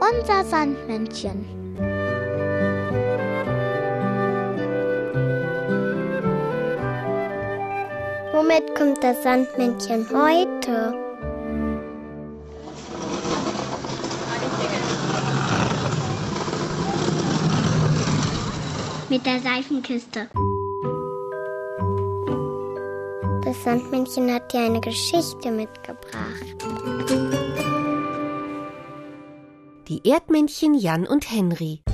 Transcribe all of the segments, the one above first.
Unser Sandmännchen. Womit kommt das Sandmännchen heute? Mit der Seifenkiste. Das Sandmännchen hat dir eine Geschichte mitgebracht. Die Erdmännchen Jan und Henry.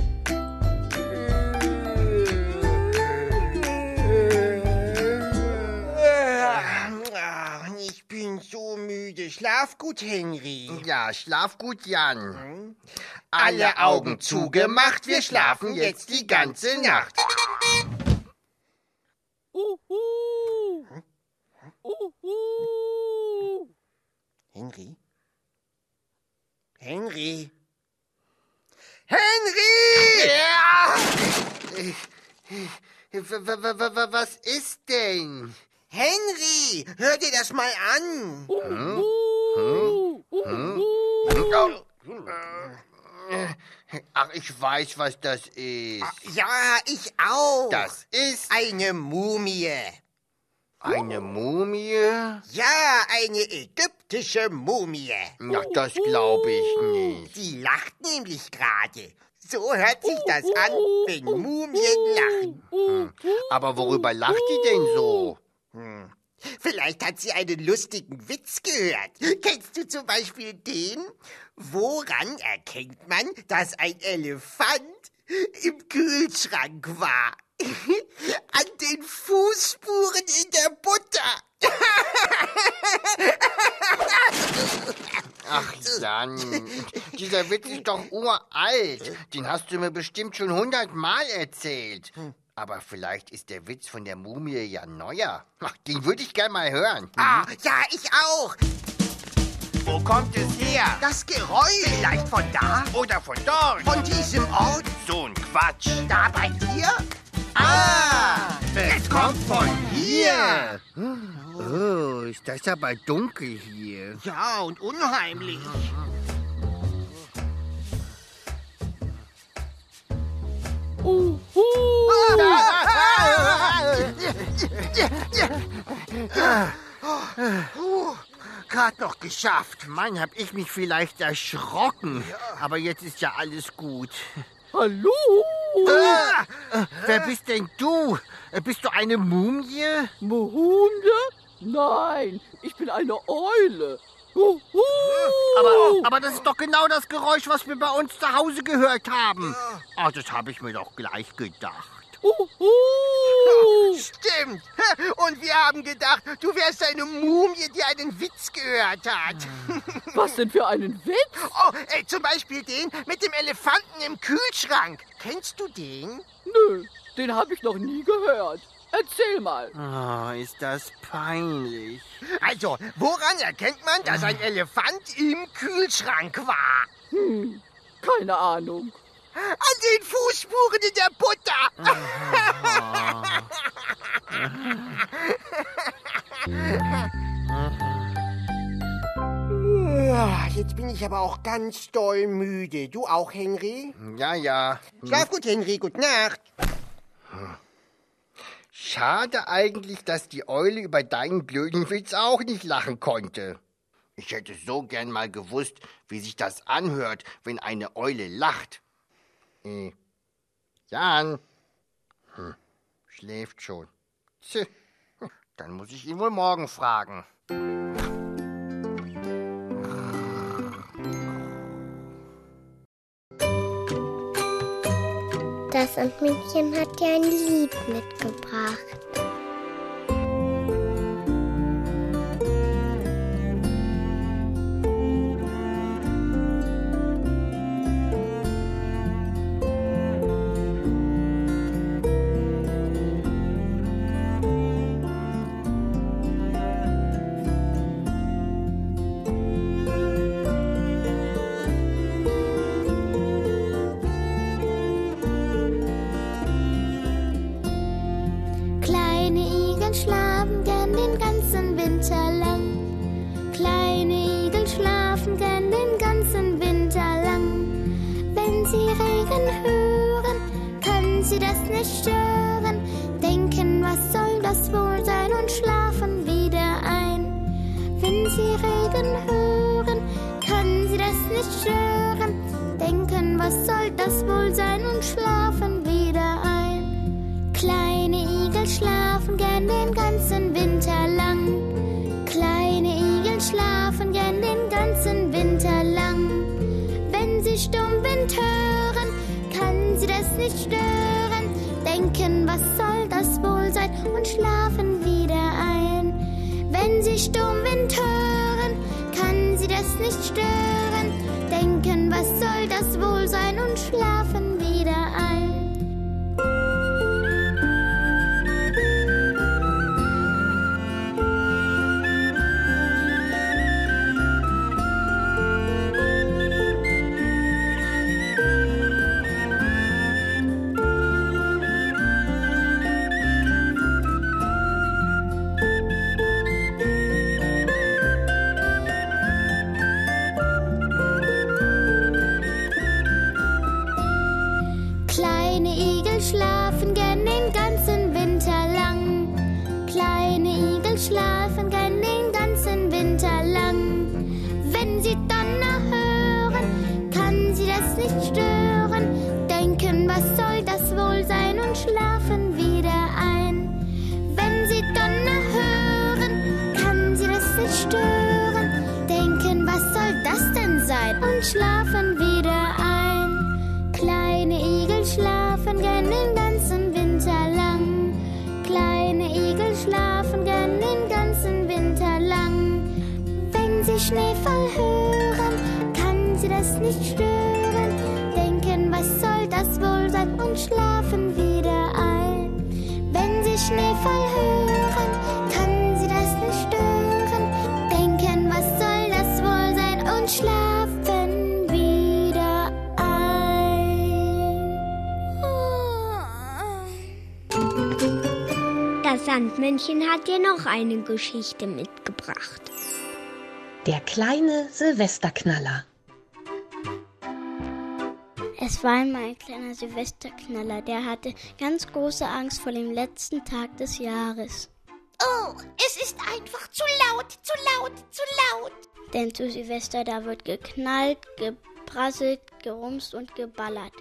Ich bin so müde. Schlaf gut, Henry. Ja, schlaf gut, Jan. Alle Augen zugemacht, wir schlafen jetzt die ganze Nacht. Henry? Henry? Henry! Ja! W- w- w- w- Was ist denn? Henry! Hör dir das mal an! Ach, ich weiß, was das ist. Ja, ich auch. Das ist eine Mumie. eine Mumie? Ja, eine ägyptische Mumie. Ach, das glaube ich nicht. Sie lacht nämlich gerade. So hört sich das an, wenn Mumien lachen. Aber worüber lacht die denn so? Vielleicht hat sie einen lustigen Witz gehört. Kennst du zum Beispiel den? Woran erkennt man, dass ein Elefant im Kühlschrank war? An den Fußspuren in der Butter. Ach, Jan, dieser Witz ist doch uralt. Den hast du mir bestimmt schon hundertmal erzählt. Aber vielleicht ist der Witz von der Mumie ja neuer. Ach, den würde ich gern mal hören. Ah, ja, ich auch. Wo kommt es her? Das Geräusch. Vielleicht von da? Oder von dort? Von diesem Ort? So ein Quatsch. Da bei dir? Ah, es kommt von hier. Oh, ist das aber dunkel hier. Ja, und unheimlich. Gerade noch geschafft. Mann, hab ich mich vielleicht erschrocken. Aber jetzt ist ja alles gut. Hallo? Ah, wer bist denn du? Bist du eine Mumie? Hunde? Nein, ich bin eine Eule. Huhu. Aber, aber das ist doch genau das Geräusch, was wir bei uns zu Hause gehört haben. Ah, das habe ich mir doch gleich gedacht. Huhu. Stimmt. Und wir haben gedacht, du wärst eine Mumie, die einen Witz gehört hat. Was denn für einen Witz? Oh, ey, zum Beispiel den mit dem Elefanten im Kühlschrank. Kennst du den? Nö, den habe ich noch nie gehört. Erzähl mal. Oh, ist das peinlich. Also, woran erkennt man, dass ein Elefant im Kühlschrank war? Hm, keine Ahnung. An den Fußspuren in der Butter. Ah, Jetzt bin ich aber auch ganz doll müde. Du auch, Henry? Ja, ja. Schlaf gut, Henry. Gute Nacht. Schade eigentlich, dass die Eule über deinen blöden Witz auch nicht lachen konnte. Ich hätte so gern mal gewusst, wie sich das anhört, wenn eine Eule lacht. Äh, Jan. Hm, schläft schon. Tch, dann muss ich ihn wohl morgen fragen. Das Sandmännchen hat dir ein Lied mitgebracht. Sandmännchen hat dir noch eine Geschichte mitgebracht. Der kleine Silvesterknaller. Es war einmal ein kleiner Silvesterknaller, der hatte ganz große Angst vor dem letzten Tag des Jahres. Oh, es ist einfach zu laut, zu laut, zu laut. Denn zu Silvester, da wird geknallt, geprasselt, gerumst und geballert.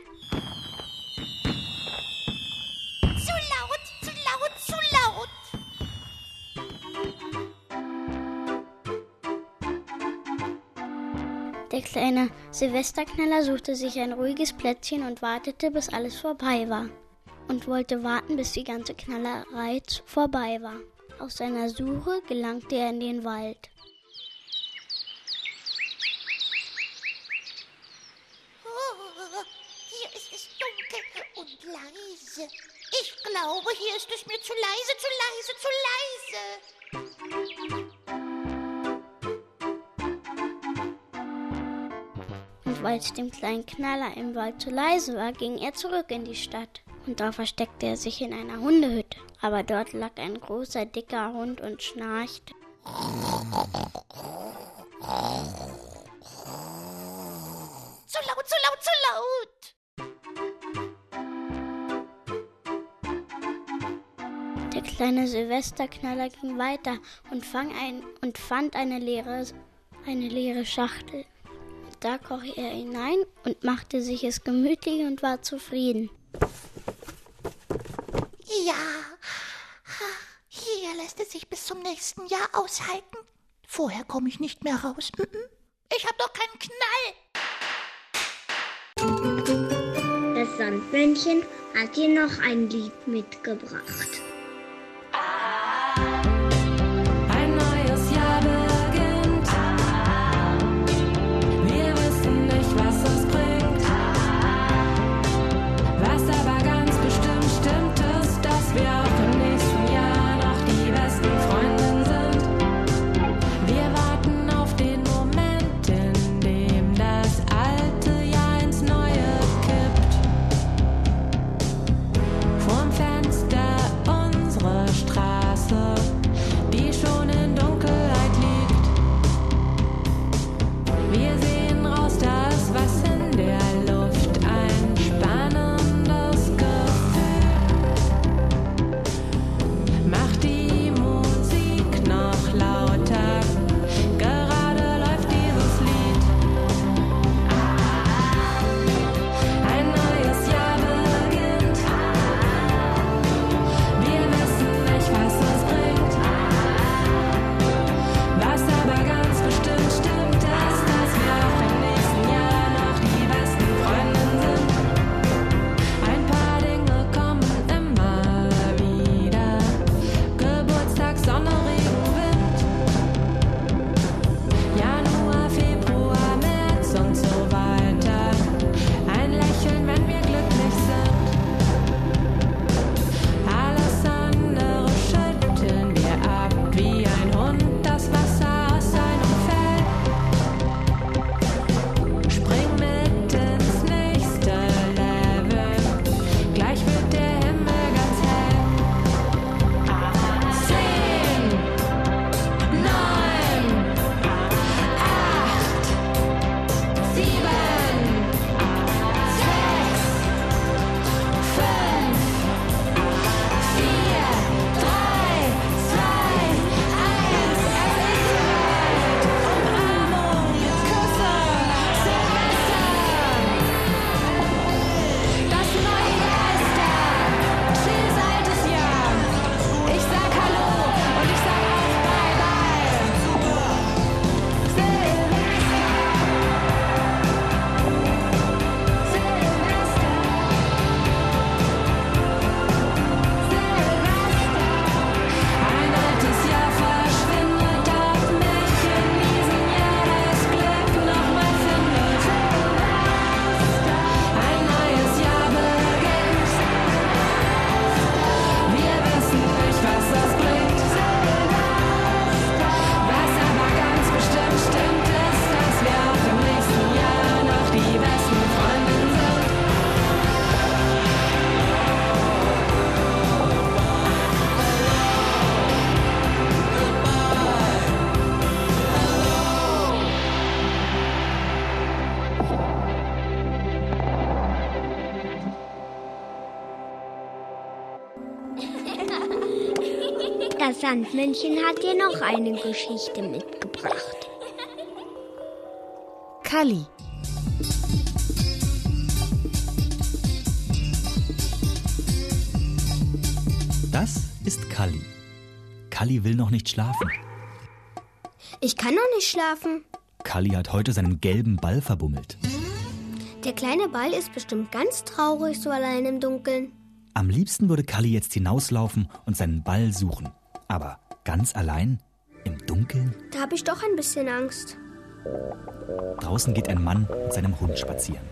Der kleine Silvesterknaller suchte sich ein ruhiges Plätzchen und wartete, bis alles vorbei war. Und wollte warten, bis die ganze Knallerei vorbei war. Aus seiner Suche gelangte er in den Wald. Oh, hier ist es dunkel und leise. Ich glaube, hier ist es mir zu leise, zu leise, zu leise. Weil es dem kleinen Knaller im Wald zu leise war, ging er zurück in die Stadt. Und da versteckte er sich in einer Hundehütte. Aber dort lag ein großer, dicker Hund und schnarchte. Zu laut, zu laut, zu laut. Der kleine Silvesterknaller ging weiter und, ein, und fand eine leere, eine leere Schachtel. Da kroch er hinein und machte sich es gemütlich und war zufrieden. Ja, hier lässt es sich bis zum nächsten Jahr aushalten. Vorher komme ich nicht mehr raus. Mhm. Ich habe doch keinen Knall. Das Sandmännchen hat dir noch ein Lied mitgebracht. Sandmännchen hat dir noch eine Geschichte mitgebracht. Kalli. Das ist Kalli. Kalli will noch nicht schlafen. Ich kann noch nicht schlafen. Kalli hat heute seinen gelben Ball verbummelt. Der kleine Ball ist bestimmt ganz traurig so allein im Dunkeln. Am liebsten würde Kalli jetzt hinauslaufen und seinen Ball suchen. Aber ganz allein? Im Dunkeln? Da habe ich doch ein bisschen Angst. Draußen geht ein Mann mit seinem Hund spazieren.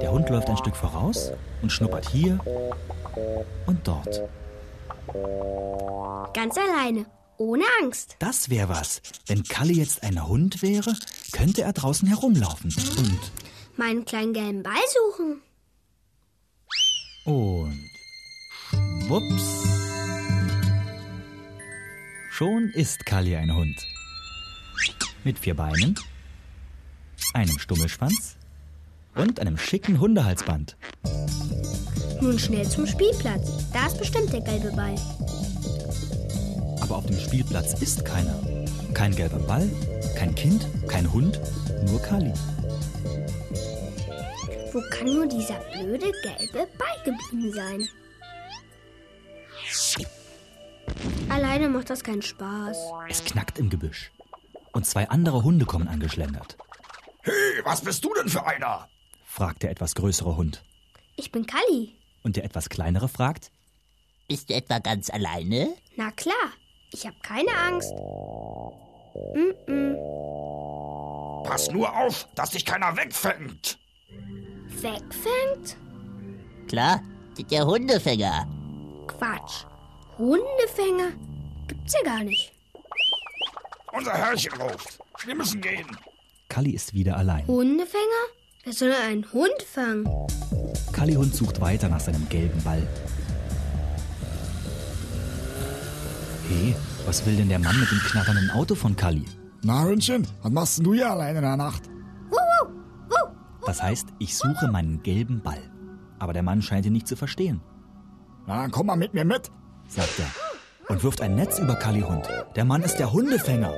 Der Hund läuft ein Stück voraus und schnuppert hier und dort. Ganz alleine. Ohne Angst. Das wäre was. Wenn Kalli jetzt ein Hund wäre, könnte er draußen herumlaufen. Und, Meinen kleinen gelben Ball suchen. und, wups. Schon ist Kalli ein Hund. Mit vier Beinen, einem Stummelschwanz und einem schicken Hundehalsband. Nun schnell zum Spielplatz. Da ist bestimmt der gelbe Ball. Aber auf dem Spielplatz ist keiner. Kein gelber Ball, kein Kind, kein Hund, nur Kali. Wo kann nur dieser blöde gelbe Ball geblieben sein? Alleine macht das keinen Spaß. Es knackt im Gebüsch. Und zwei andere Hunde kommen angeschlendert, Hey, was bist du denn für einer? fragt der etwas größere Hund. Ich bin Kalli. Und der etwas kleinere fragt, Bist du etwa ganz alleine? Na klar, ich habe keine Angst. Mm-mm. Pass nur auf, dass dich keiner wegfängt. Wegfängt? Klar, der Hundefänger. Quatsch. Hundefänger? Gibt's ja gar nicht. Unser Herrchen ruft. Wir müssen gehen. Kali ist wieder allein. Hundefänger? Wer soll einen Hund fangen? Kali Hund sucht weiter nach seinem gelben Ball. Hey, was will denn der Mann mit dem knatternden Auto von Kali? Na, Hündchen, was machst denn du hier allein in der Nacht? Das heißt, ich suche meinen gelben Ball. Aber der Mann scheint ihn nicht zu verstehen, Na, dann komm mal mit mir mit. sagt er. Und wirft ein Netz über Kali Hund. Der Mann ist der Hundefänger.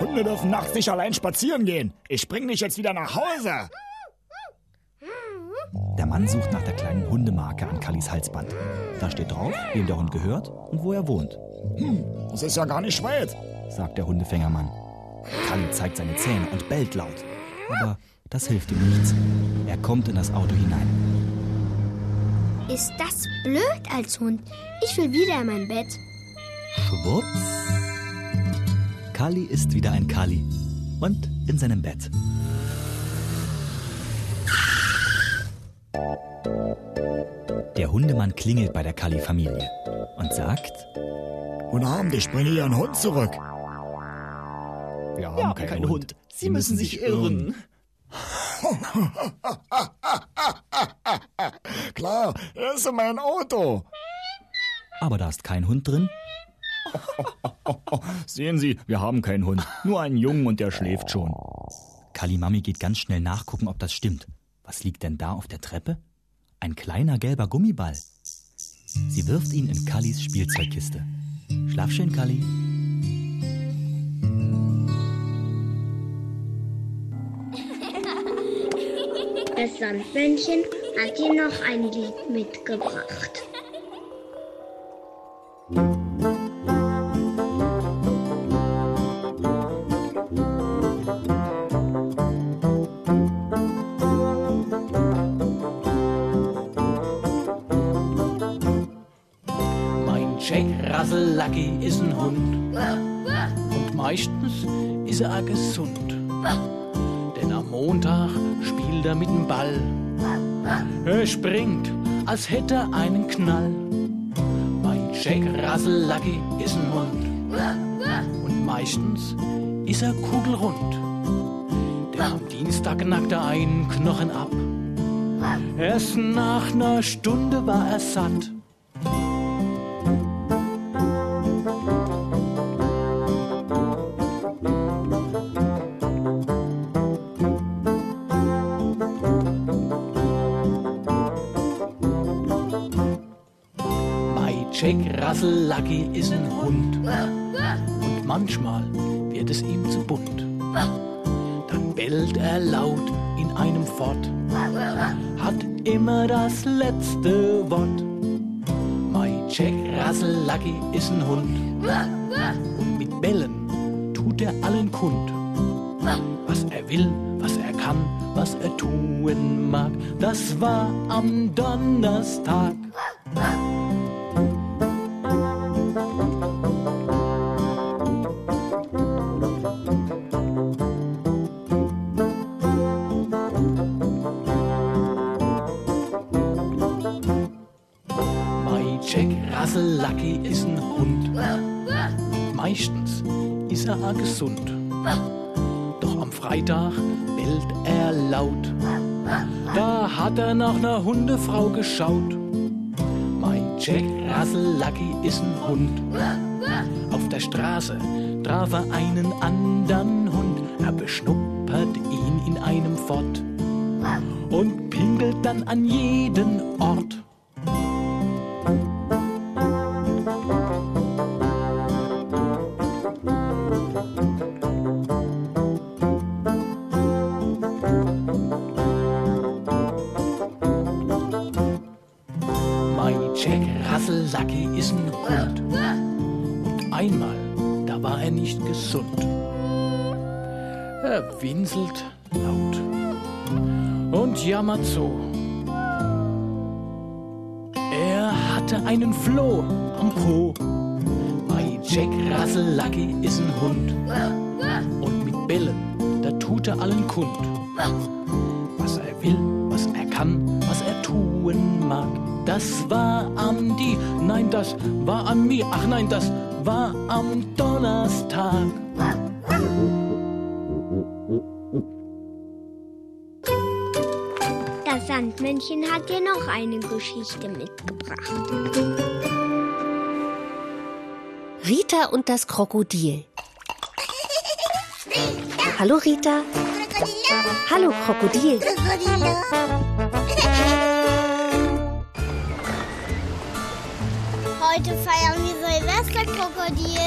Hunde dürfen nachts nicht allein spazieren gehen. Ich bring dich jetzt wieder nach Hause. Der Mann sucht nach der kleinen Hundemarke an Kallis Halsband. Da steht drauf, wem der Hund gehört und wo er wohnt, Das ist ja gar nicht weit. sagt der Hundefängermann. Kalli zeigt seine Zähne und bellt laut. Aber das hilft ihm nichts. Er kommt in das Auto hinein. Ist das blöd als Hund? Ich will wieder in mein Bett. Schwupps. Kali ist wieder ein Kali und in seinem Bett. Der Hundemann klingelt bei der Kali-Familie und sagt, Guten Abend, ich bringe Ihren Hund zurück. wir haben keinen, Hund. Sie müssen sich irren. Klar, er ist in mein Auto. Aber da ist kein Hund drin. Sehen Sie, wir haben keinen Hund. Nur einen Jungen und der schläft schon. Kalimami geht ganz schnell nachgucken, ob das stimmt. Was liegt denn da auf der Treppe? Ein kleiner gelber Gummiball. Sie wirft ihn in Kallis Spielzeugkiste. Schlaf schön, Kalli. Das Sandmännchen hat dir noch ein Lied mitgebracht. Lucky ist ein Hund. Und meistens ist er auch gesund. Denn am Montag spielt er mit dem Ball. Er springt, als hätte er einen Knall. Mein Jack Russell Lucky ist ein Hund. Und meistens ist er kugelrund. Denn am Dienstag knackt er einen Knochen ab. Erst nach einer Stunde war er satt. Russell Lucky ist ein Hund. Und manchmal wird es ihm zu bunt. Dann bellt er laut in einem Fort, hat immer das letzte Wort. Mein Jack Russell Lucky ist ein Hund. Und mit Bellen tut er allen kund. Was er will, was er kann, was er tun mag, das war am Donnerstag. Ist er auch gesund. Doch am Freitag bellt er laut. Da hat er nach einer Hundefrau geschaut. Mein Jack Russell Lucky ist ein Hund. Auf der Straße traf er einen anderen Hund. Er beschnuppert ihn in einem Fort und pinkelt dann an jeden Ort. Winselt laut und jammert so. Er hatte einen Floh am Po. Mein Jack Russell Lucky ist ein Hund. Und mit Bellen, da tut er allen kund. Was er will, was er kann, was er tun mag. Das war am die, nein, das war am mir, ach nein, das war am Donnerstag. Sandmännchen hat dir noch eine Geschichte mitgebracht. Rita und das Krokodil. Hallo Rita. Hallo Krokodil. Heute feiern wir Silvesterkrokodil.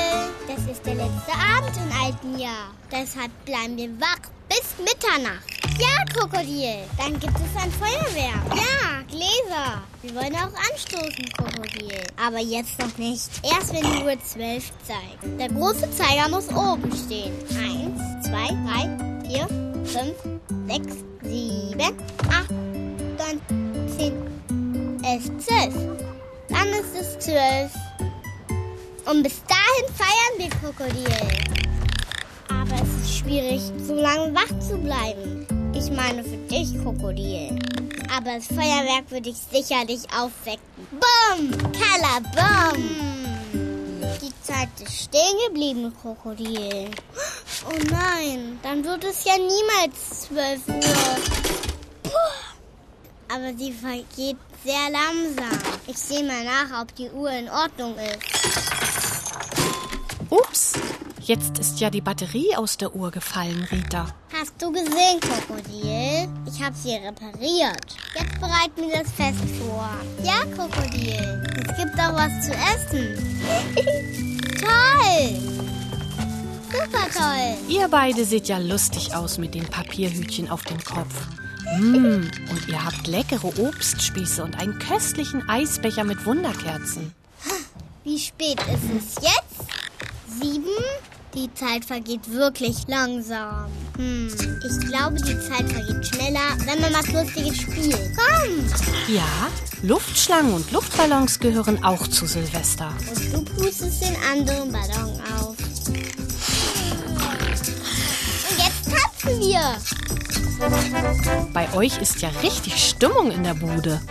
Das ist der letzte Abend im alten Jahr. Deshalb bleiben wir wach bis Mitternacht. Ja, Krokodil. Dann gibt es ein Feuerwerk. Ja, Gläser. Wir wollen auch anstoßen, Krokodil. Aber jetzt noch nicht. Erst wenn die Uhr zwölf zeigt. Der große Zeiger muss oben stehen. Eins, zwei, drei, vier, fünf, sechs, sieben, acht, neun, zehn, elf, zwölf. Dann ist es zwölf. Und bis dahin feiern wir Krokodil. Aber es ist schwierig, so lange wach zu bleiben. Ich meine für dich, Krokodil. Aber das Feuerwerk würde ich sicherlich aufwecken. Bumm! Kalabum! Die Zeit ist stehen geblieben, Krokodil. Oh nein, dann wird es ja niemals zwölf Uhr. Puh. Aber sie vergeht sehr langsam. Ich sehe mal nach, ob die Uhr in Ordnung ist. Ups, jetzt ist ja die Batterie aus der Uhr gefallen, Rita. Hast du gesehen, Krokodil? Ich habe sie repariert. Jetzt bereiten wir das Fest vor. Ja, Krokodil. Es gibt auch was zu essen. toll! Super toll! Ihr beide seht ja lustig aus mit den Papierhütchen auf dem Kopf. Mm, und ihr habt leckere Obstspieße und einen köstlichen Eisbecher mit Wunderkerzen. Wie spät ist es jetzt? Sieben? Die Zeit vergeht wirklich langsam. Hm, ich glaube, die Zeit vergeht schneller, wenn man was Lustiges spielt. Komm! Ja, Luftschlangen und Luftballons gehören auch zu Silvester. Und du pustest den anderen Ballon auf. Und jetzt tanzen wir. Bei euch ist ja richtig Stimmung in der Bude.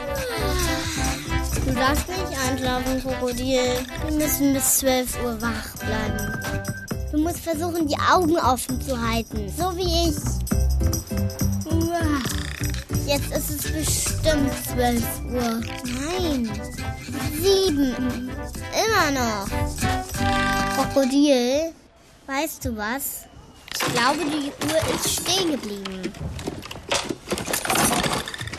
Du darfst nicht einschlafen, Krokodil. Wir müssen bis 12 Uhr wach bleiben. Du musst versuchen, die Augen offen zu halten. So wie ich. Jetzt ist es bestimmt 12 Uhr. Nein. Sieben. Immer noch. Krokodil, weißt du was? Ich glaube, die Uhr ist stehen geblieben.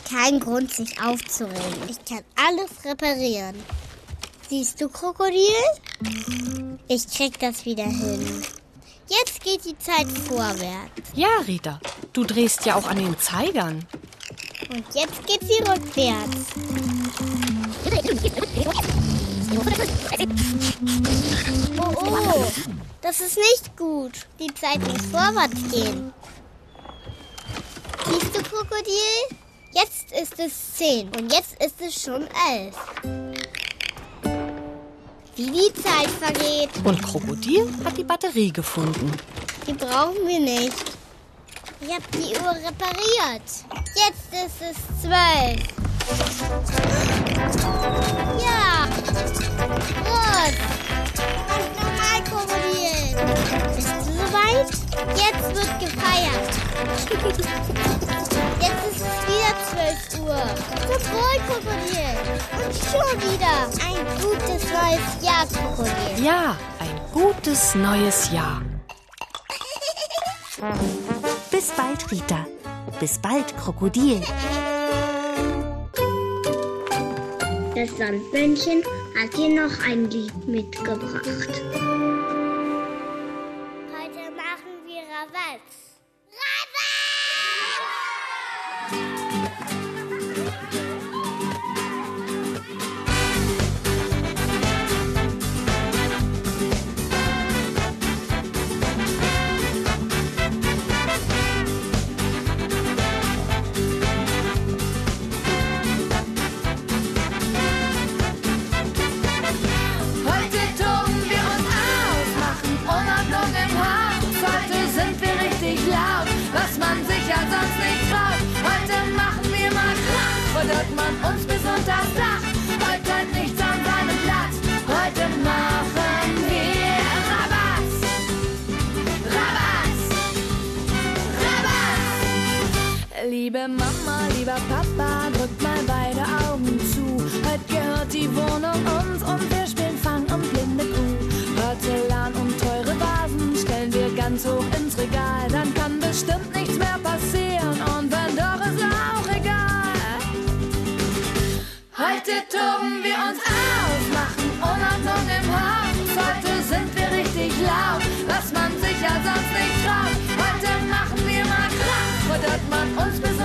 Kein Grund, sich aufzuregen. Ich kann alles reparieren. Siehst du, Krokodil? Ich krieg das wieder hin. Jetzt geht die Zeit vorwärts. Ja, Rita, du drehst ja auch an den Zeigern. Und jetzt geht sie rückwärts. Oh, oh, das ist nicht gut. Die Zeit muss vorwärts gehen. Siehst du, Krokodil? Jetzt ist es zehn und jetzt ist es schon elf. Wie die Zeit vergeht. Und Krokodil hat die Batterie gefunden. Die brauchen wir nicht. Ich habe die Uhr repariert. Jetzt ist es zwölf. Ja. Gut. Und nochmal, Krokodil. Soweit? Jetzt wird gefeiert. Jetzt ist es wieder 12 Uhr. Zum Wohl, Krokodil. Und schon wieder ein gutes neues Jahr, Krokodil. Ja, ein gutes neues Jahr. Bis bald, Rita. Bis bald, Krokodil. Das Sandmännchen hat dir noch ein Lied mitgebracht. Liebe Mama, lieber Papa, drückt mal beide Augen zu. Heute gehört die Wohnung uns und wir spielen Fang und blinde Kuh. Porzellan und teure Vasen stellen wir ganz hoch ins Regal. Dann kann bestimmt nichts mehr passieren und wenn doch, ist auch egal. Heute toben wir uns aus, machen Unordnung im Haus. Heute sind wir richtig laut, was man sich ja sonst nicht traut. Heute machen wir mal Krach, fordert man uns bis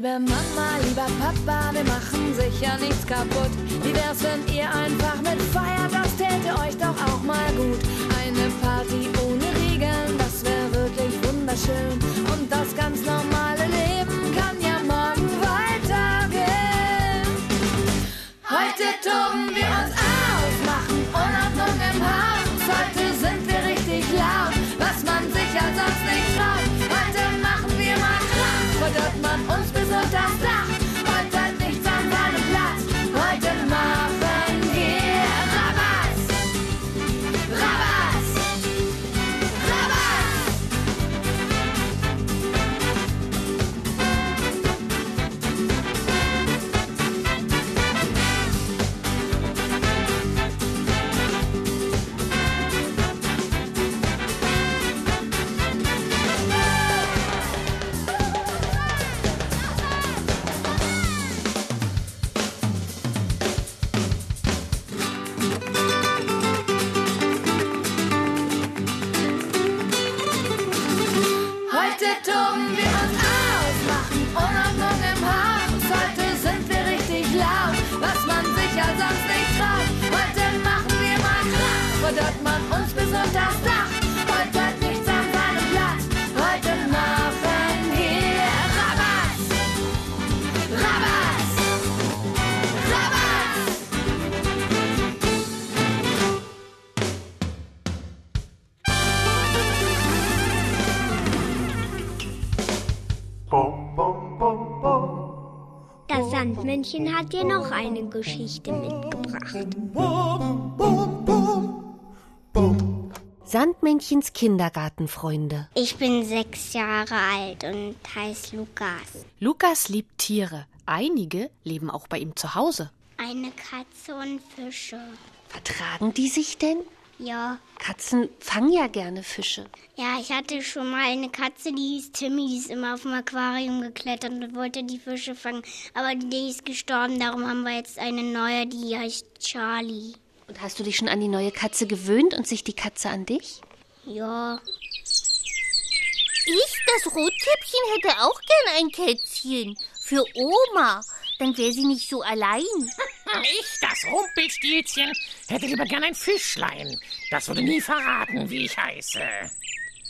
Liebe Mama, lieber Papa, wir machen sicher nichts kaputt. Wie wär's, wenn ihr einfach mitfeiert? Das täte euch doch auch mal gut. Eine Party ohne Regeln, das wäre wirklich wunderschön. Und das ganz normale Sandmännchen hat dir noch eine Geschichte mitgebracht. Sandmännchens Kindergartenfreunde. Ich bin sechs Jahre alt und heiße Lukas. Lukas liebt Tiere, einige leben auch bei ihm zu Hause. Eine Katze und Fische. Vertragen die sich denn? Ja. Katzen fangen ja gerne Fische. Ja, ich hatte schon mal eine Katze, die hieß Timmy, die ist immer auf dem Aquarium geklettert und wollte die Fische fangen. Aber die ist gestorben, darum haben wir jetzt eine neue, die heißt Charlie. Und hast du dich schon an die neue Katze gewöhnt und sich die Katze an dich? Ja. Ich, das Rotkäppchen, hätte auch gern ein Kätzchen. Für Oma. Dann wäre sie nicht so allein. Ich, das Rumpelstilzchen, hätte lieber gern ein Fischlein. Das würde nie verraten, wie ich heiße.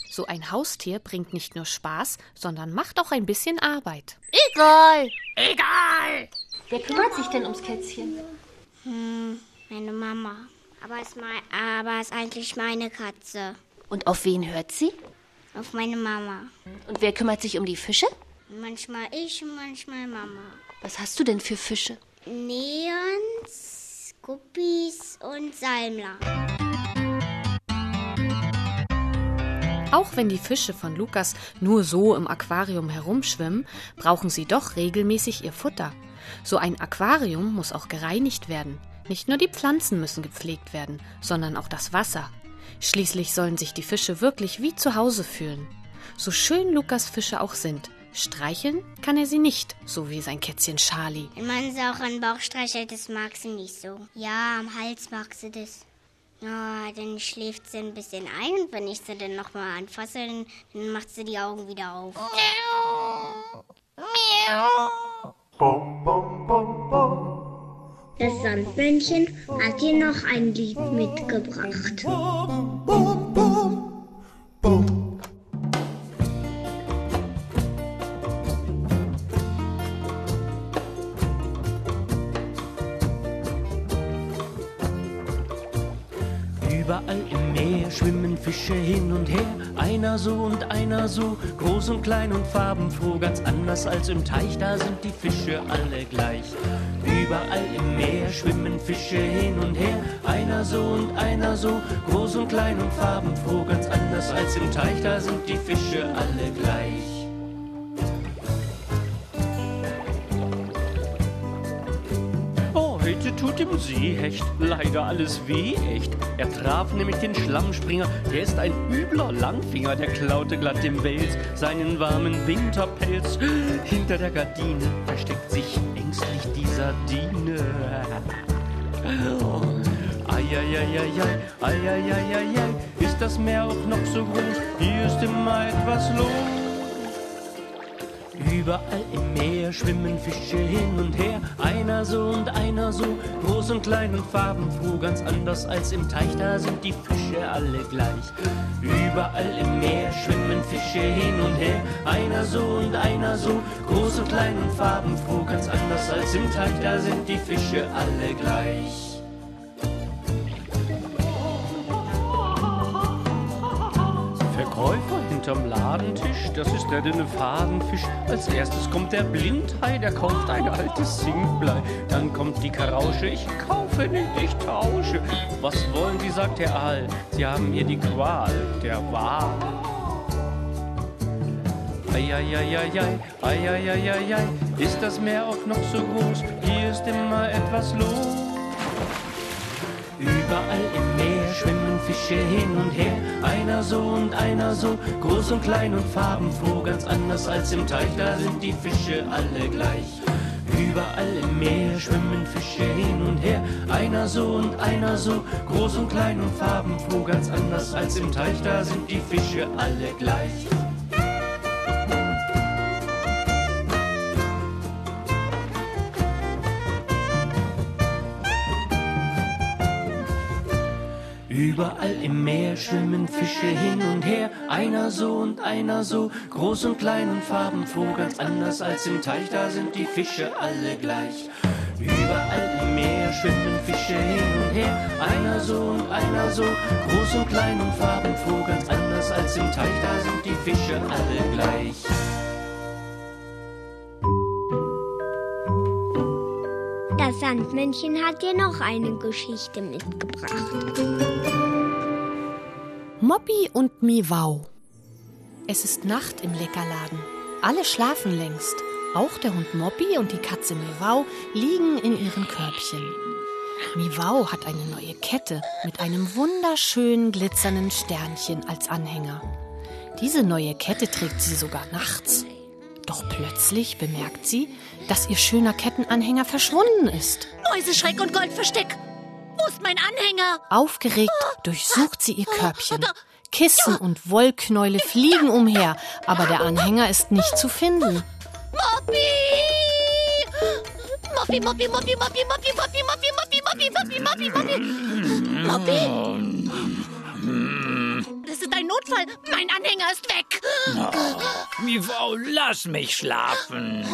So ein Haustier bringt nicht nur Spaß, sondern macht auch ein bisschen Arbeit. Egal. Egal. Wer kümmert sich denn ums Kätzchen? Hm, meine Mama. Aber mein, aber ist eigentlich meine Katze. Und auf wen hört sie? Auf meine Mama. Und wer kümmert sich um die Fische? Manchmal ich und manchmal Mama. Was hast du denn für Fische? Neons, Guppies und Salmler. Auch wenn die Fische von Lukas nur so im Aquarium herumschwimmen, brauchen sie doch regelmäßig ihr Futter. So ein Aquarium muss auch gereinigt werden. Nicht nur die Pflanzen müssen gepflegt werden, sondern auch das Wasser. Schließlich sollen sich die Fische wirklich wie zu Hause fühlen. So schön Lukas Fische auch sind, streicheln kann er sie nicht, so wie sein Kätzchen Charlie. Wenn man sie auch an den Bauch streichelt, das mag sie nicht so. Ja, am Hals mag sie das. Ja, dann schläft sie ein bisschen ein und wenn ich sie dann nochmal anfasse, dann, dann macht sie die Augen wieder auf. Das Sandmännchen hat dir noch ein Lied mitgebracht. Und klein und farbenfroh, ganz anders als im Teich, da sind die Fische alle gleich. Überall im Meer schwimmen Fische hin und her, einer so und einer so, groß und klein und farbenfroh, ganz anders als im Teich, da sind die Fische alle gleich. Dem Seehecht leider alles weh, echt. Er traf nämlich den Schlammspringer, der ist ein übler Langfinger, der klaute glatt dem Wels seinen warmen Winterpelz. Hinter der Gardine versteckt sich ängstlich die Sardine. Eieieiei, eieieiei, ist das Meer auch noch so groß? Hier ist immer etwas los. Überall im Meer schwimmen Fische hin und her, einer so und einer so, groß und klein und farbenfroh, ganz anders als im Teich, da sind die Fische alle gleich. Überall im Meer schwimmen Fische hin und her, einer so und einer so, groß und klein und farbenfroh, ganz anders als im Teich, da sind die Fische alle gleich. Verkäufer hinterm Ladentisch, das ist der dünne Fadenfisch. Als erstes kommt der Blindhai, der kauft ein altes Zinkblei. Dann kommt die Karausche, ich kaufe nicht, ich tausche. Was wollen Sie, sagt der Aal, Sie haben hier die Qual der Wahl. Eieieiei, eieieiei, ist das Meer auch noch so groß? Hier ist immer etwas los. Überall im Meer schwimmen Fische hin und her, einer so und einer so, groß und klein und farbenfroh, ganz anders als im Teich, da sind die Fische alle gleich. Überall im Meer schwimmen Fische hin und her, einer so und einer so, groß und klein und farbenfroh, ganz anders als im Teich, da sind die Fische alle gleich. Überall im Meer schwimmen Fische hin und her, einer so und einer so, groß und klein und farbenfroh, ganz anders als im Teich, da sind die Fische alle gleich. Überall im Meer schwimmen Fische hin und her, einer so und einer so, groß und klein und farbenfroh, ganz anders als im Teich, da sind die Fische alle gleich. Das Sandmännchen hat dir noch eine Geschichte mitgebracht. Moppi und Miwau. Es ist Nacht im Leckerladen. Alle schlafen längst. Auch der Hund Moppy und die Katze Miwau liegen in ihren Körbchen. Miwau hat eine neue Kette mit einem wunderschönen glitzernden Sternchen als Anhänger. Diese neue Kette trägt sie sogar nachts. Doch plötzlich bemerkt sie, dass ihr schöner Kettenanhänger verschwunden ist. Mäuseschreck und Goldversteck. Wo ist mein Anhänger? Aufgeregt durchsucht sie ihr Körbchen. Kissen und Wollknäule fliegen umher, aber der Anhänger ist nicht zu finden. Moppi! Moppi, Moppi, Moppi, Moppi, Moppi, Moppi, Moppi, Moppi, Moppi, Moppi, Moppi, Moppi. Moppi? Das ist ein Notfall. Mein Anhänger ist weg. Oh, Mivau, lass mich schlafen.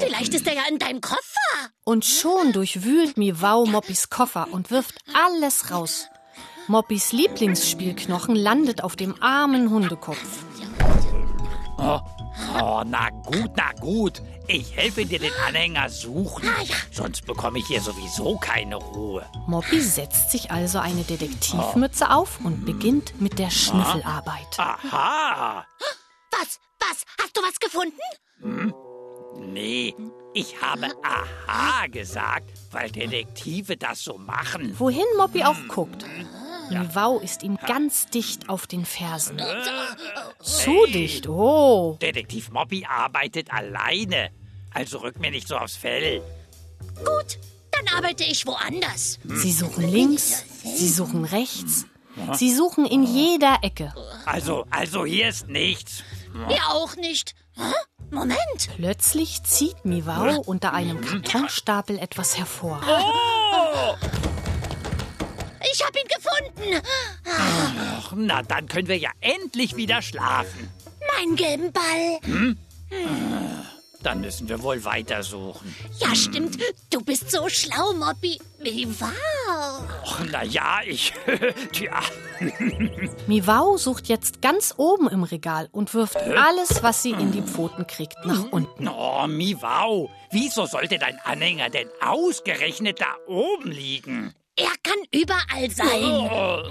Vielleicht ist er ja in deinem Koffer. Und schon durchwühlt Miwau Moppis Koffer und wirft alles raus. Moppis Lieblingsspielknochen landet auf dem armen Hundekopf. Oh, oh, na gut, na gut. Ich helfe dir den Anhänger suchen. Sonst bekomme ich hier sowieso keine Ruhe. Moppy setzt sich also eine Detektivmütze auf und beginnt mit der Schnüffelarbeit. Aha. Was? Was? Hast du was gefunden? Hm? Nee, ich habe Aha gesagt, weil Detektive das so machen. Wohin Moppy auch guckt. Miwau ist ihm ganz dicht auf den Fersen. Zu Hey. dicht, oh. Detektiv Moppy arbeitet alleine. Also rück mir nicht so aufs Fell. Gut, dann arbeite ich woanders. Sie suchen links, sie suchen rechts, sie suchen in jeder Ecke. Also, also hier ist nichts. Ihr auch nicht. Hä? Moment. Plötzlich zieht Miwau unter einem Kartonstapel etwas hervor. Oh! Ich hab ihn gefunden. Ach, na, dann können wir ja endlich wieder schlafen. Mein gelben Ball. Hm? Dann müssen wir wohl weitersuchen. Ja, stimmt. Du bist so schlau, Moppi. Wie wahr? Ach, na ja, ich. Tja. Miwau sucht jetzt ganz oben im Regal und wirft alles, was sie in die Pfoten kriegt, nach unten. Oh, Miwau. Wieso sollte dein Anhänger denn ausgerechnet da oben liegen? Er kann überall sein. Oh.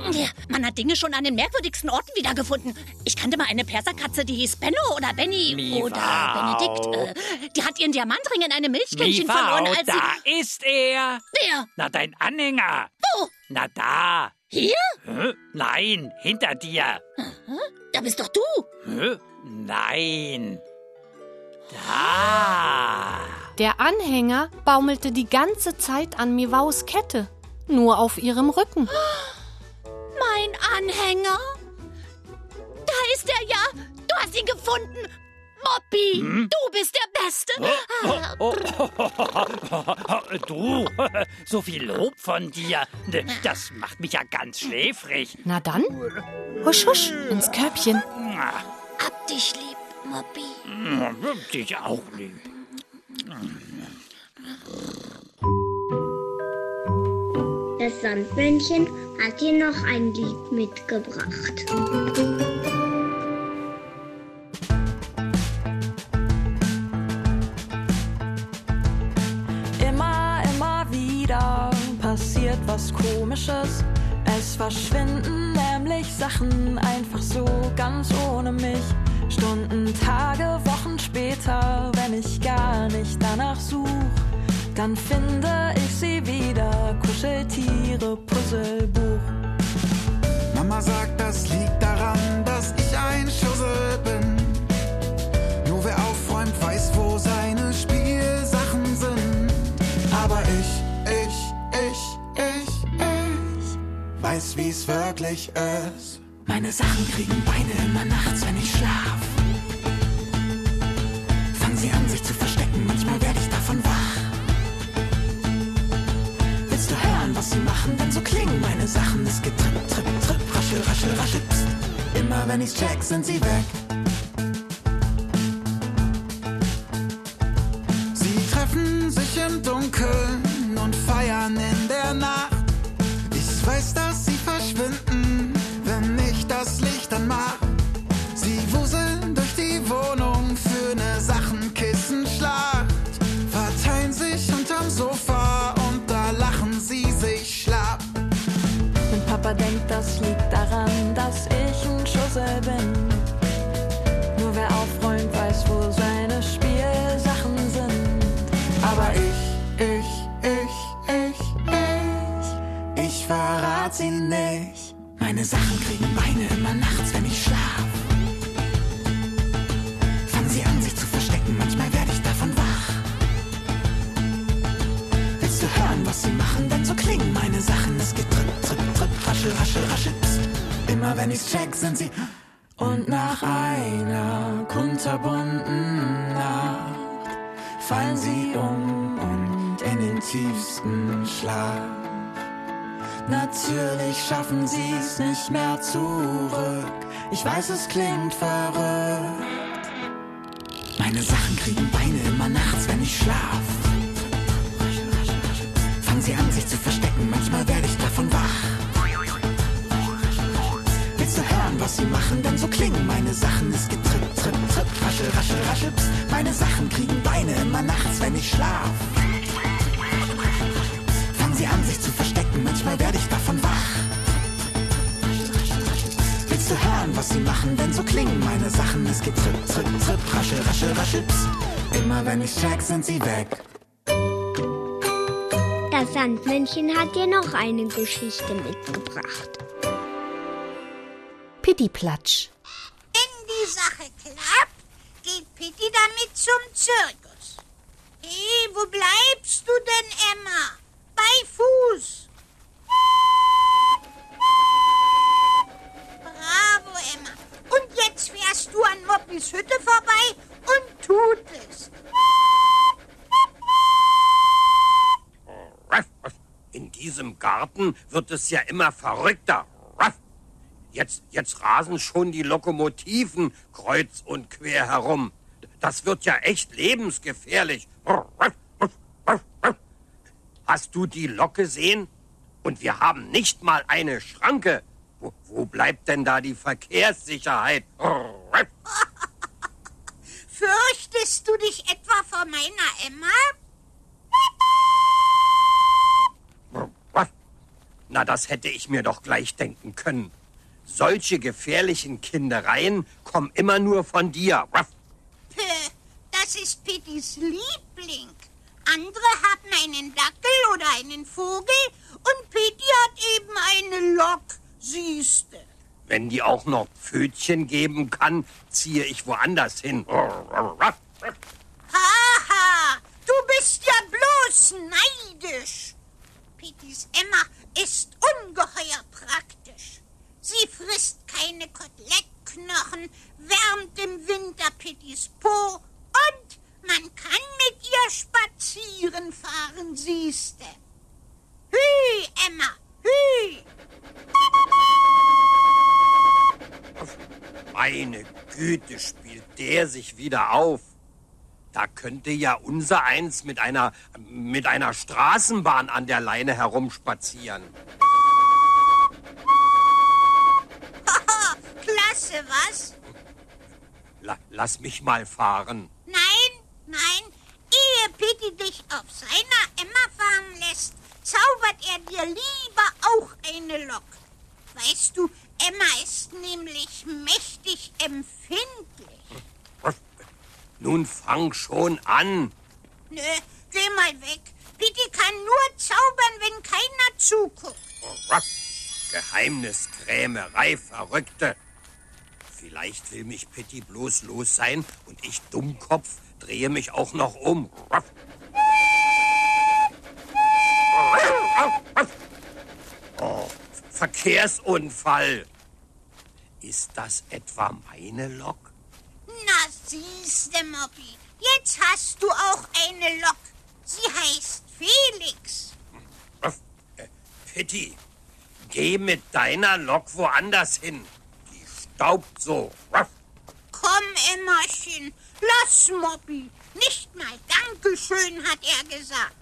Man hat Dinge schon an den merkwürdigsten Orten wiedergefunden. Ich kannte mal eine Perserkatze, die hieß Benno oder Benny Miwau. oder Benedikt. Äh, die hat ihren Diamantring in einem Milchkännchen verloren, als da sie... ist er. Wer? Na, dein Anhänger. Wo? Na, da. Hier? Nein, hinter dir. Da bist doch du. Nein. Da. Der Anhänger baumelte die ganze Zeit an Miwaus Kette, nur auf ihrem Rücken. Mein Anhänger. Da ist er ja. Du hast ihn gefunden. Moppi, Hm? du bist der Beste. Ah, Oh, oh, du, so viel Lob von dir. Das macht mich ja ganz schläfrig. Na dann, husch husch ins Körbchen. Hab dich lieb, Moppi. Dich auch lieb. Das Sandmännchen hat dir noch ein Lied mitgebracht. Immer, immer wieder passiert was Komisches. Es verschwinden nämlich Sachen einfach so ganz ohne mich. Stunden, Tage, Wochen später, wenn ich gar nicht danach such, dann finde ich sie wieder. Kuscheltiere, Puzzlebuch. Mama sagt, das liegt daran, dass ich ein Schussel bin. Nur wer aufräumt, weiß, wo seine Spielsachen sind. Aber ich, ich, ich, ich, ich weiß, wie's wirklich ist. Meine Sachen kriegen Beine immer nachts, wenn ich schlaf. Meine Sachen. Es geht tripp, tripp, tripp, raschel, raschel, raschel, pst. Immer wenn ich's check, sind sie weg. Immer nachts, wenn ich schlaf. Fangen sie an, sich zu verstecken, manchmal werde ich davon wach. Willst du hören, was sie machen? Denn so klingen meine Sachen. Es geht tripp, tripp, tripp, raschel, raschel, raschel. Pst. Immer wenn ich check, sind sie weg. Das Sandmännchen hat dir noch eine Geschichte mitgebracht. Pittiplatsch. Wenn die Sache klappt, geht Pitti damit zum Zirkus. Hey, wo bleibst du denn, Emma? Bei Fuß. Bravo, Emma. Und jetzt fährst du an Moppis Hütte vorbei und tut es. In diesem Garten wird es ja immer verrückter. Jetzt, jetzt rasen schon die Lokomotiven kreuz und quer herum. Das wird ja echt lebensgefährlich. Hast du die Lok gesehen? Und wir haben nicht mal eine Schranke. Wo, wo bleibt denn da die Verkehrssicherheit? Fürchtest du dich etwa vor meiner Emma? Na, das hätte ich mir doch gleich denken können. Solche gefährlichen Kindereien kommen immer nur von dir. Pö, das ist Pittis Liebling. Andere haben einen Dackel oder einen Vogel und Pitti hat eben eine Lok, siehste. Wenn die auch noch Pfötchen geben kann, ziehe ich woanders hin. Haha, du bist ja bloß neidisch. Pittis Emma ist ungeheuer praktisch. Sie frisst keine Kotelettknochen, wärmt im Winter Pittis Po und man kann mit ihr spazieren fahren, siehste. Hü, Emma, hü. Meine Güte, spielt der sich wieder auf. Da könnte ja unser eins mit einer, mit einer Straßenbahn an der Leine herumspazieren. Klasse, was? La, lass mich mal fahren. Nein, nein, ehe Pitti dich auf seiner Emma fahren lässt, zaubert er dir lieber auch eine Lok. Weißt du, Emma ist nämlich mächtig empfindlich. Nun fang schon an. Nö, geh mal weg. Pitti kann nur zaubern, wenn keiner zuguckt. Geheimniskrämerei, Verrückte. Vielleicht will mich Pitti bloß los sein und ich Dummkopf drehe mich auch noch um. Oh, Verkehrsunfall. Ist das etwa meine Lok? Na siehste, Moppi, jetzt hast du auch eine Lok. Sie heißt Felix. Pitti, geh mit deiner Lok woanders hin. Staubt so. Ruff. Komm, Emmerchen, lass Moppi. Nicht mal Dankeschön, hat er gesagt.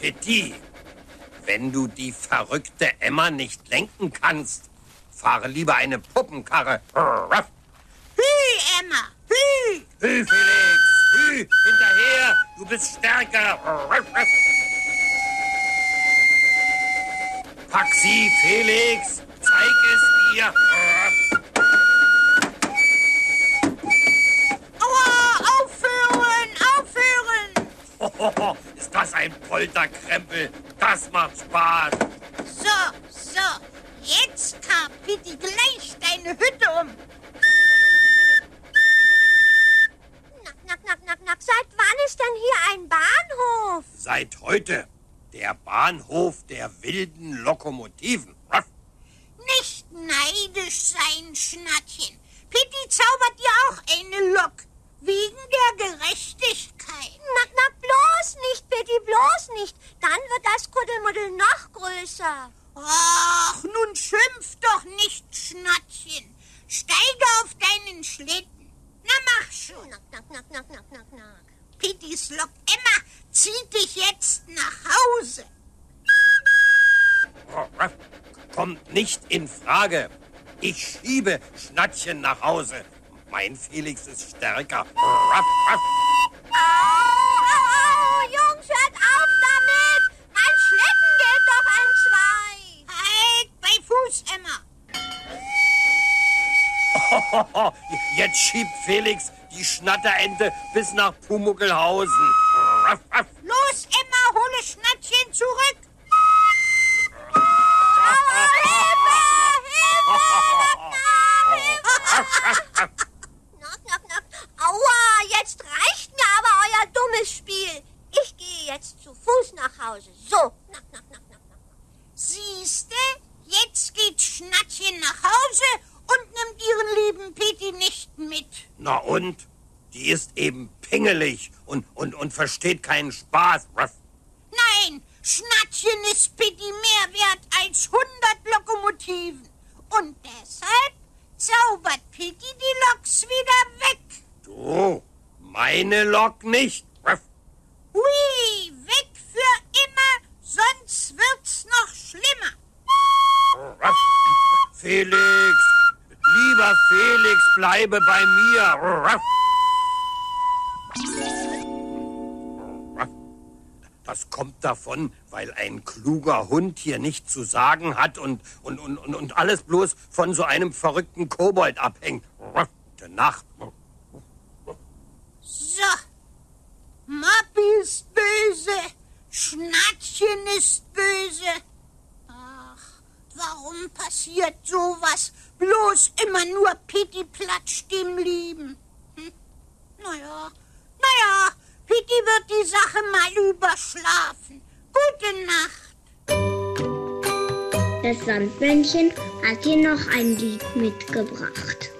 Pitti, wenn du die verrückte Emma nicht lenken kannst, fahre lieber eine Puppenkarre. Ruff. Hü, Emma, hü. Hü, Felix, hü, hinterher, du bist stärker. Ruff, ruff. Pack sie, Felix, zeig es ihr. Ruff. Aua, aufhören, aufhören. Hohoho, ist Was ein Polterkrempel. Das macht Spaß. So, so. Jetzt, Karp, bitte gleich deine Hütte um. Nack, nack, nack, nack, nack. Seit wann ist denn hier ein Bahnhof? Seit heute der Bahnhof der wilden Lokomotiven. Ruff. Nicht neidisch sein, Schnattchen. Pitti zaubert dir auch eine Lok. Wegen der Gerechtigkeit. Nack, nack, bloß nicht, Betty, bloß nicht. Dann wird das Kuddelmuddel noch größer. Ach, nun schimpf doch nicht, Schnattchen. Steige auf deinen Schlitten. Na, mach schon. Nack, nack, nack, nack, nack, nack, Lok Emma zieht dich jetzt nach Hause. Ruff. Kommt nicht in Frage. Ich schiebe Schnattchen nach Hause. Mein Felix ist stärker. Ruff, ruff. Oh, Jungs, hört auf damit! Mein Schlitten geht doch ein Zwei. Halt bei Fuß, Emma. Jetzt schiebt Felix die Schnatterente bis nach Pumuckelhausen. Los, Emma, hole Schnattchen zurück. Nack, nack, nack. Aua, jetzt reicht mir aber euer dummes Spiel. Ich gehe jetzt zu Fuß nach Hause. So, nack, nack, nack, nack. Siehste, jetzt geht Schnattchen nach Hause und nimmt ihren lieben Pitti nicht mit. Na und? Die ist eben pingelig und, und, und versteht keinen Spaß. Ruff. Nein, Schnattchen ist Pitti mehr wert als 100 Lokomotiven. Und deshalb zaubert Pitti die Loks wieder weg. Du, meine Lok nicht. Ruff. Hui, weg für immer, sonst wird's noch schlimmer. Ruff. Felix, lieber Felix, bleibe bei mir. Das kommt davon, weil ein kluger Hund hier nichts zu sagen hat und, und, und, und, alles bloß von so einem verrückten Kobold abhängt. Gute Nacht. So, Mappi ist böse, Schnattchen ist böse. Ach, warum passiert sowas? Bloß immer nur Pitti platscht dem Lieben. Hm? Naja, naja, Pitti wird die Sache mal überschlafen. Gute Nacht. Das Sandmännchen hat dir noch ein Lied mitgebracht.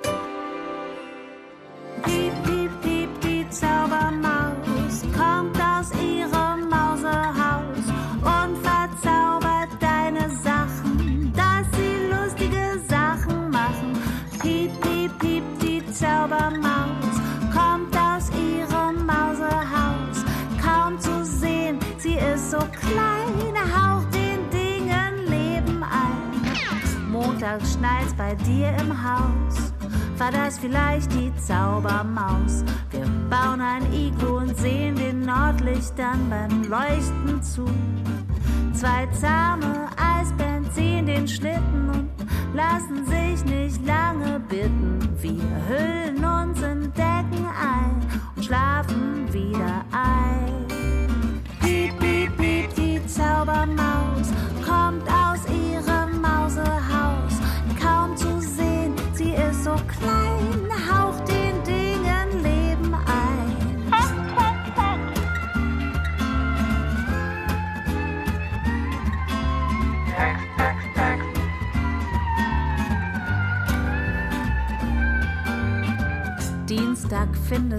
Bei dir im Haus war das vielleicht die Zaubermaus. Wir bauen ein Iglu und sehen den Nordlichtern beim Leuchten zu. Zwei zahme Eisbären ziehen den Schlitten und lassen sich nicht lange bitten. Wir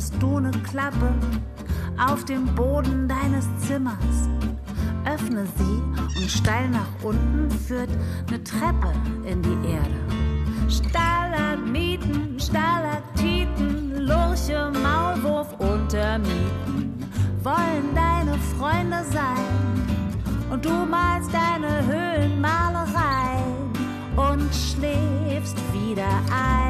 findest du ne Klappe auf dem Boden deines Zimmers. Öffne sie und steil nach unten führt ne Treppe in die Erde. Stalagmiten, Stalaktiten, Lurche, Maulwurf und Termiten wollen deine Freunde sein. Und du malst deine Höhlenmalerei und schläfst wieder ein.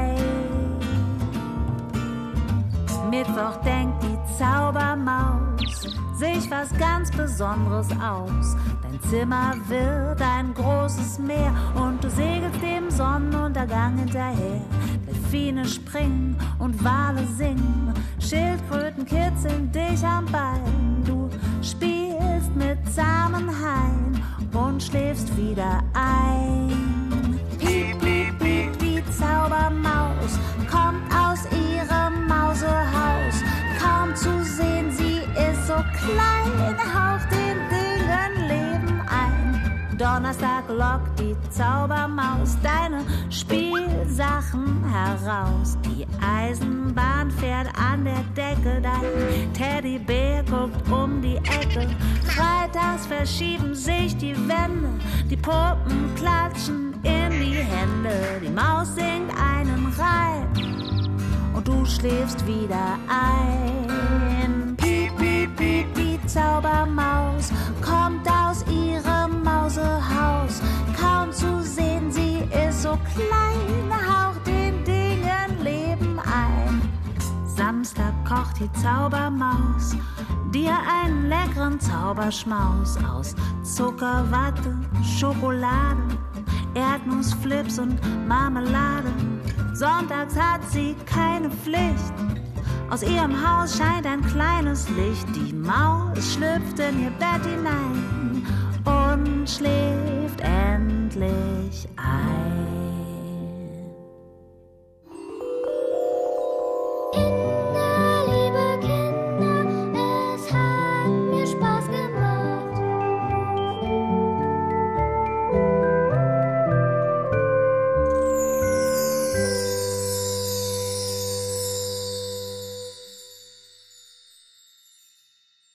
Mittwoch denkt die Zaubermaus sich was ganz Besonderes aus. Dein Zimmer wird ein großes Meer und du segelst dem Sonnenuntergang hinterher. Delfine springen und Wale singen, Schildkröten kitzeln dich am Bein. Du spielst mit Samenhain und schläfst wieder ein. Piep, piep, piep, die Zaubermaus klein, haucht den Dingen Leben ein. Donnerstag lockt die Zaubermaus deine Spielsachen heraus. Die Eisenbahn fährt an der Decke, dein Teddybär guckt um die Ecke. Freitags verschieben sich die Wände, die Puppen klatschen in die Hände. Die Maus singt einen Reim und du schläfst wieder ein. Piep, die Zaubermaus kommt aus ihrem Mausehaus. Kaum zu sehen, sie ist so klein, haucht den Dingen Leben ein. Samstag kocht die Zaubermaus dir einen leckeren Zauberschmaus aus Zucker, Watte, Schokolade, Erdnussflips und Marmelade. Sonntags hat sie keine Pflicht. Aus ihrem Haus scheint ein kleines Licht. Die Maus schlüpft in ihr Bett hinein und schläft endlich ein.